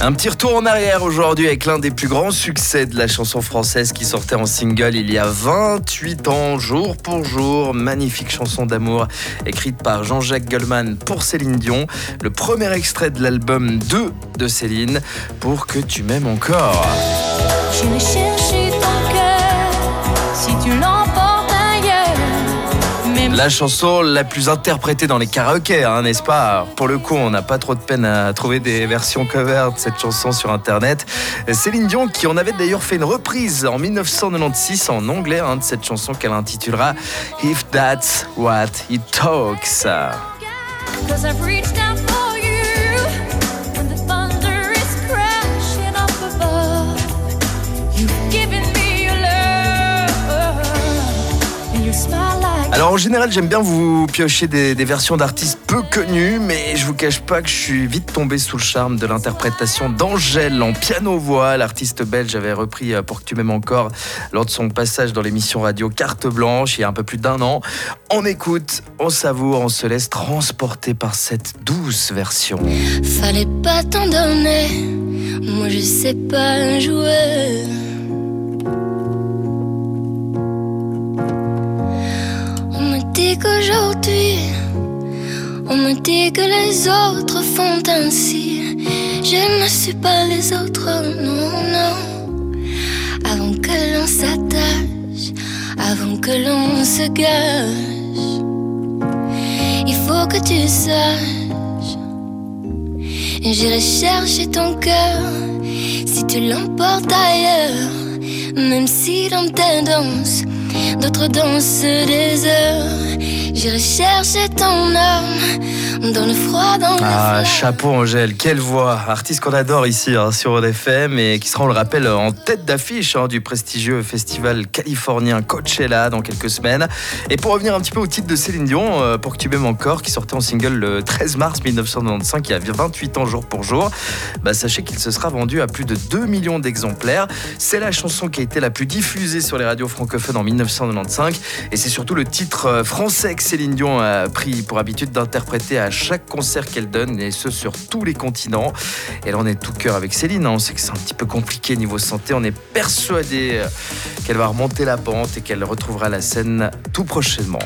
Un petit retour en arrière aujourd'hui avec l'un des plus grands succès de la chanson française qui sortait en single il y a 28 ans, jour pour jour. Magnifique chanson d'amour écrite par Jean-Jacques Goldman pour Céline Dion. Le premier extrait de l'album 2 de Céline, Pour que tu m'aimes encore. La chanson la plus interprétée dans les karaokés, hein, n'est-ce pas? Pour le coup, on n'a pas trop de peine à trouver des versions cover de cette chanson sur Internet. Céline Dion, qui en avait d'ailleurs fait une reprise en 1996 en anglais hein, de cette chanson qu'elle intitulera If That's What It Talks. Alors en général, j'aime bien vous piocher des, versions d'artistes peu connus, mais je vous cache pas que je suis vite tombé sous le charme de l'interprétation d'Angèle en piano-voix. L'artiste belge avait repris euh, Pour que tu m'aimes encore lors de son passage dans l'émission radio Carte Blanche il y a un peu plus d'un an. On écoute, on savoure, on se laisse transporter par cette douce version. Fallait pas t'en donner, moi je sais pas jouer. Qu'aujourd'hui, on me dit que les autres font ainsi. Je ne suis pas les autres, non, non. Avant que l'on s'attache, avant que l'on se gâche, il faut que tu saches. J'irai chercher ton cœur si tu l'emportes ailleurs. Même si dans tes danses, d'autres dansent des heures. J'irai chercher ton âme dans le froid, dans Ah, le froid. chapeau Angèle, quelle voix Artiste qu'on adore ici hein, sur ODFM et qui sera, on le rappelle, en tête d'affiche hein, du prestigieux festival californien Coachella dans quelques semaines. Et pour revenir un petit peu au titre de Céline Dion, euh, Pour que tu m'aimes encore, qui sortait en single le 13 mars 1995, il y a 28 ans jour pour jour, bah, sachez qu'il se sera vendu à plus de 2 millions d'exemplaires. C'est la chanson qui a été la plus diffusée sur les radios francophones en 1995 et c'est surtout le titre euh, français que Céline Dion a pris pour habitude d'interpréter à chaque concert qu'elle donne et ce sur tous les continents. Elle en est tout cœur avec Céline, hein. on sait que c'est un petit peu compliqué niveau santé, on est persuadé euh, qu'elle va remonter la pente et qu'elle retrouvera la scène tout prochainement.